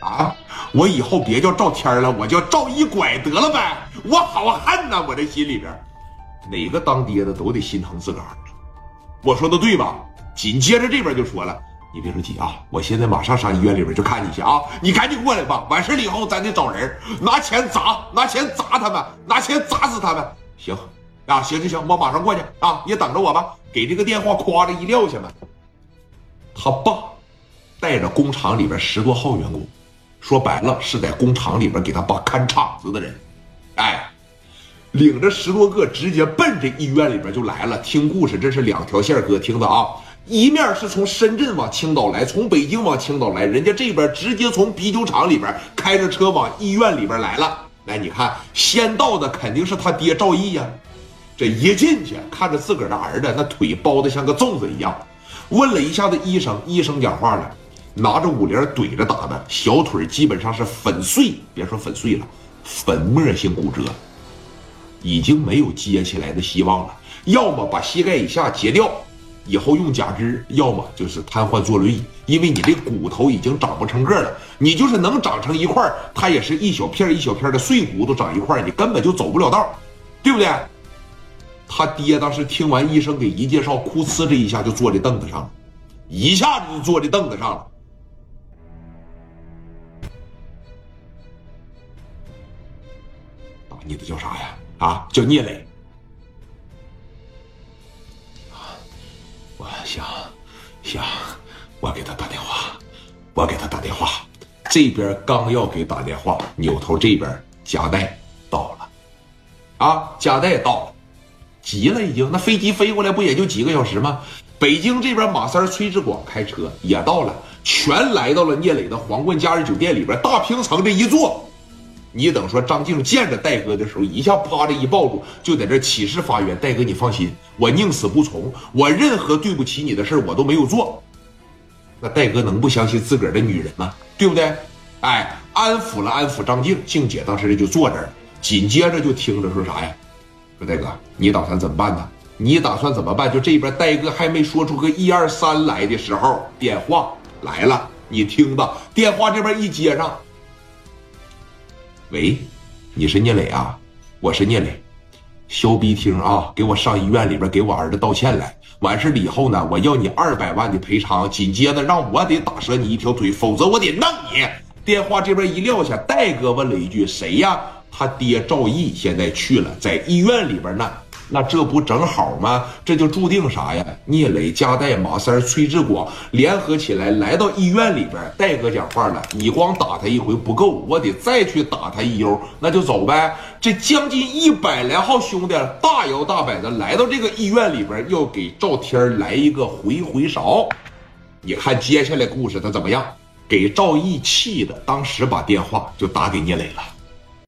啊，我以后别叫赵天了，我叫赵一拐得了呗。我好恨呐，我这心里边，哪个当爹的都得心疼自个儿。我说的对吧？紧接着这边就说了，你别着急啊，我现在马上上医院里边去看你去啊，你赶紧过来吧。完事了以后，咱得找人拿钱砸，拿钱砸他们，拿钱砸死他们。行，啊，行行行，我马上过去啊，你等着我吧。给这个电话夸着一撂下吧。他爸带着工厂里边十多号员工，说白了是在工厂里边给他爸看厂子的人，哎。领着十多个直接奔这医院里边就来了，听故事，这是两条线，哥听的啊！一面是从深圳往青岛来，从北京往青岛来，人家这边直接从啤酒厂里边开着车往医院里边来了。来，你看，先到的肯定是他爹赵毅呀。这一进去，看着自个儿的儿子，那腿包的像个粽子一样，问了一下子医生，医生讲话了，拿着五连怼着打的，小腿基本上是粉碎，别说粉碎了，粉末性骨折。已经没有接起来的希望了，要么把膝盖以下截掉，以后用假肢；要么就是瘫痪坐轮椅，因为你这骨头已经长不成个了。你就是能长成一块它也是一小片一小片的碎骨头长一块你根本就走不了道，对不对？他爹当时听完医生给一介绍，哭呲这一下就坐这凳子上了，一下子就坐这凳子上了。你的叫啥呀？啊，叫聂磊。我想想，我给他打电话，我给他打电话。这边刚要给打电话，扭头这边夹带到了，啊，夹带到了，急了已经。那飞机飞过来不也就几个小时吗？北京这边马三、崔志广开车也到了，全来到了聂磊的皇冠假日酒店里边，大平层这一坐。你等说张静见着戴哥的时候，一下趴着一抱住，就在这起誓发愿：戴哥，你放心，我宁死不从，我任何对不起你的事我都没有做。那戴哥能不相信自个儿的女人吗？对不对？哎，安抚了安抚张静，静姐当时就坐这儿，紧接着就听着说啥呀？说戴哥，你打算怎么办呢？你打算怎么办？就这边戴哥还没说出个一二三来的时候，电话来了，你听吧。电话这边一接上。喂，你是聂磊啊？我是聂磊，肖逼听啊！给我上医院里边给我儿子道歉来。完事了以后呢，我要你二百万的赔偿。紧接着让我得打折你一条腿，否则我得弄你。电话这边一撂下，戴哥问了一句：“谁呀？”他爹赵毅现在去了，在医院里边呢。那这不正好吗？这就注定啥呀？聂磊、加代、马三、崔志广联合起来来到医院里边。戴哥讲话了：“你光打他一回不够，我得再去打他一悠。”那就走呗。这将近一百来号兄弟大摇大摆的来到这个医院里边，要给赵天来一个回回勺。你看接下来故事他怎么样？给赵毅气的，当时把电话就打给聂磊了。